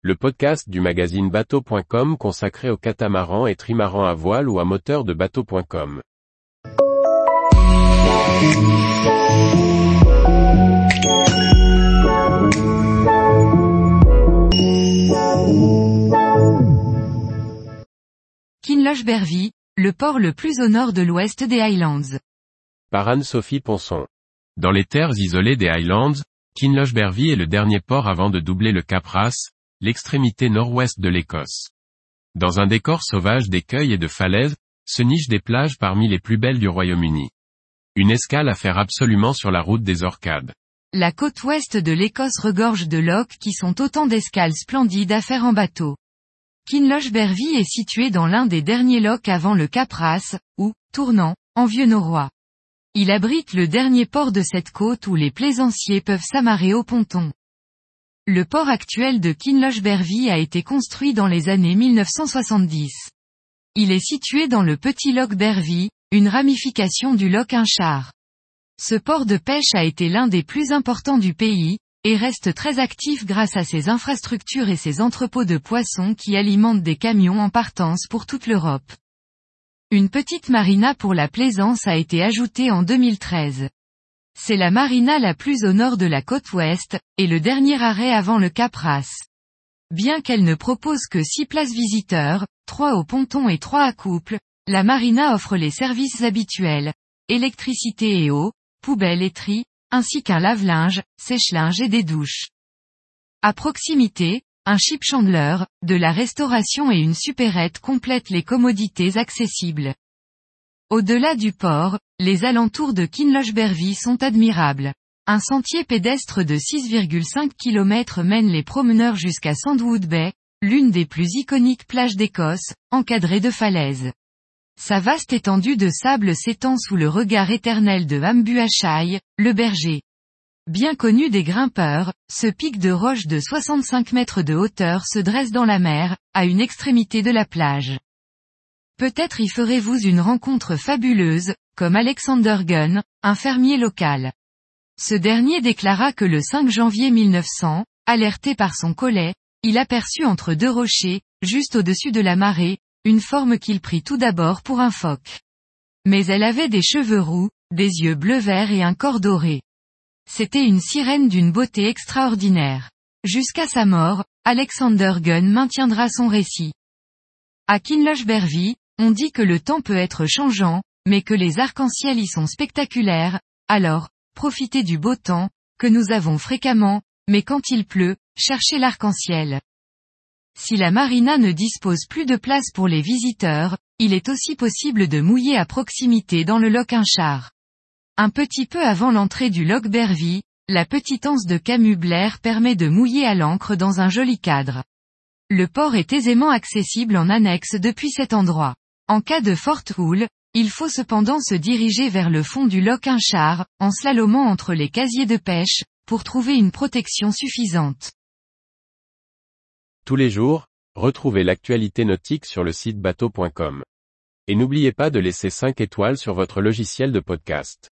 le podcast du magazine bateau.com consacré aux catamarans et trimarans à voile ou à moteur de bateau.com. Kinlochbervie, le port le plus au nord de l'ouest des Highlands. Par Anne-Sophie Ponson. Dans les terres isolées des Highlands, Kinlochbervie est le dernier port avant de doubler le Cap Ras, l'extrémité nord-ouest de l'Écosse. Dans un décor sauvage d'écueils et de falaises, se nichent des plages parmi les plus belles du Royaume-Uni. Une escale à faire absolument sur la route des Orcades. La côte ouest de l'Écosse regorge de lochs qui sont autant d'escales splendides à faire en bateau. Kinlochbervie est situé dans l'un des derniers lochs avant le Cap Ras, ou, tournant, en vieux norrois. Il abrite le dernier port de cette côte où les plaisanciers peuvent s'amarrer au ponton. Le port actuel de Kinlochbervie a été construit dans les années 1970. Il est situé dans le petit loch Bervie, une ramification du loch Inchar. Ce port de pêche a été l'un des plus importants du pays, et reste très actif grâce à ses infrastructures et ses entrepôts de poissons qui alimentent des camions en partance pour toute l'Europe. Une petite marina pour la plaisance a été ajoutée en 2013. C'est la marina la plus au nord de la côte ouest, et le dernier arrêt avant le Cap Ras. Bien qu'elle ne propose que 6 places visiteurs, 3 au ponton et 3 à couple, la marina offre les services habituels, électricité et eau, poubelle et tri, ainsi qu'un lave-linge, sèche-linge et des douches. À proximité, un ship chandler, de la restauration et une supérette complètent les commodités accessibles. Au-delà du port, les alentours de Kinlochbervie sont admirables. Un sentier pédestre de 6,5 km mène les promeneurs jusqu'à Sandwood Bay, l'une des plus iconiques plages d'Écosse, encadrée de falaises. Sa vaste étendue de sable s'étend sous le regard éternel de Hambuachai, le berger. Bien connu des grimpeurs, ce pic de roche de 65 mètres de hauteur se dresse dans la mer, à une extrémité de la plage. Peut-être y ferez-vous une rencontre fabuleuse, comme Alexander Gunn, un fermier local. Ce dernier déclara que le 5 janvier 1900, alerté par son collet, il aperçut entre deux rochers, juste au-dessus de la marée, une forme qu'il prit tout d'abord pour un phoque. Mais elle avait des cheveux roux, des yeux bleu-vert et un corps doré. C'était une sirène d'une beauté extraordinaire. Jusqu'à sa mort, Alexander Gunn maintiendra son récit. À Kinlochbervie, on dit que le temps peut être changeant, mais que les arcs-en-ciel y sont spectaculaires, alors, profitez du beau temps, que nous avons fréquemment, mais quand il pleut, cherchez l'arc-en-ciel. Si la marina ne dispose plus de place pour les visiteurs, il est aussi possible de mouiller à proximité dans le loch Inchar. Un petit peu avant l'entrée du loch Bervie, la petite anse de Camus Blair permet de mouiller à l'ancre dans un joli cadre. Le port est aisément accessible en annexe depuis cet endroit. En cas de forte houle, il faut cependant se diriger vers le fond du loch Inchar, en slalomant entre les casiers de pêche, pour trouver une protection suffisante. Tous les jours, retrouvez l'actualité nautique sur le site bateau.com. Et n'oubliez pas de laisser 5 étoiles sur votre logiciel de podcast.